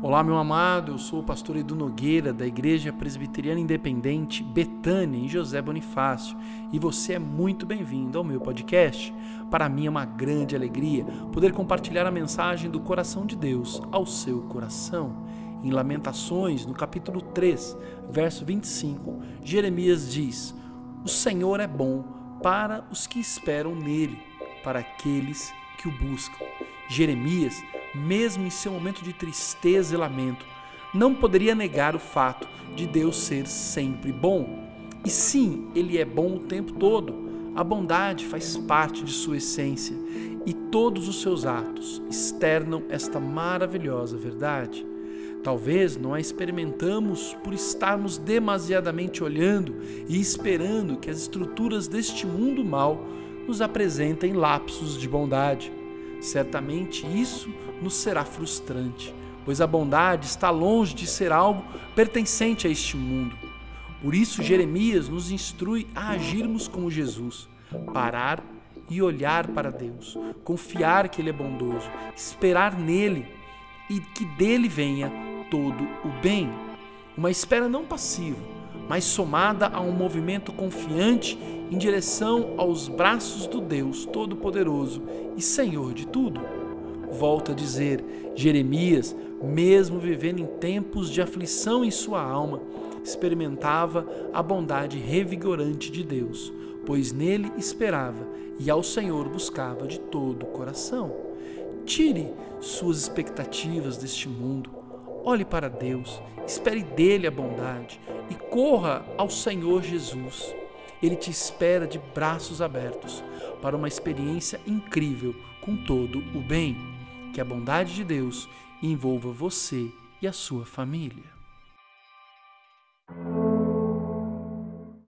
Olá, meu amado, eu sou o pastor Edu Nogueira, da Igreja Presbiteriana Independente Betânia, em José Bonifácio, e você é muito bem-vindo ao meu podcast. Para mim é uma grande alegria poder compartilhar a mensagem do coração de Deus ao seu coração. Em Lamentações, no capítulo 3, verso 25, Jeremias diz: O Senhor é bom para os que esperam nele, para aqueles que o buscam. Jeremias mesmo em seu momento de tristeza e lamento, não poderia negar o fato de Deus ser sempre bom. E sim, ele é bom o tempo todo. A bondade faz parte de sua essência e todos os seus atos externam esta maravilhosa verdade. Talvez não a experimentamos por estarmos demasiadamente olhando e esperando que as estruturas deste mundo mal nos apresentem lapsos de bondade. Certamente isso nos será frustrante, pois a bondade está longe de ser algo pertencente a este mundo. Por isso, Jeremias nos instrui a agirmos como Jesus, parar e olhar para Deus, confiar que Ele é bondoso, esperar nele e que dele venha todo o bem. Uma espera não passiva, mas somada a um movimento confiante em direção aos braços do Deus Todo-Poderoso e Senhor de tudo. Volta a dizer Jeremias, mesmo vivendo em tempos de aflição em sua alma, experimentava a bondade revigorante de Deus, pois nele esperava e ao Senhor buscava de todo o coração. Tire suas expectativas deste mundo, olhe para Deus, espere dele a bondade e corra ao Senhor Jesus. Ele te espera de braços abertos para uma experiência incrível com todo o bem. Que a bondade de Deus envolva você e a sua família.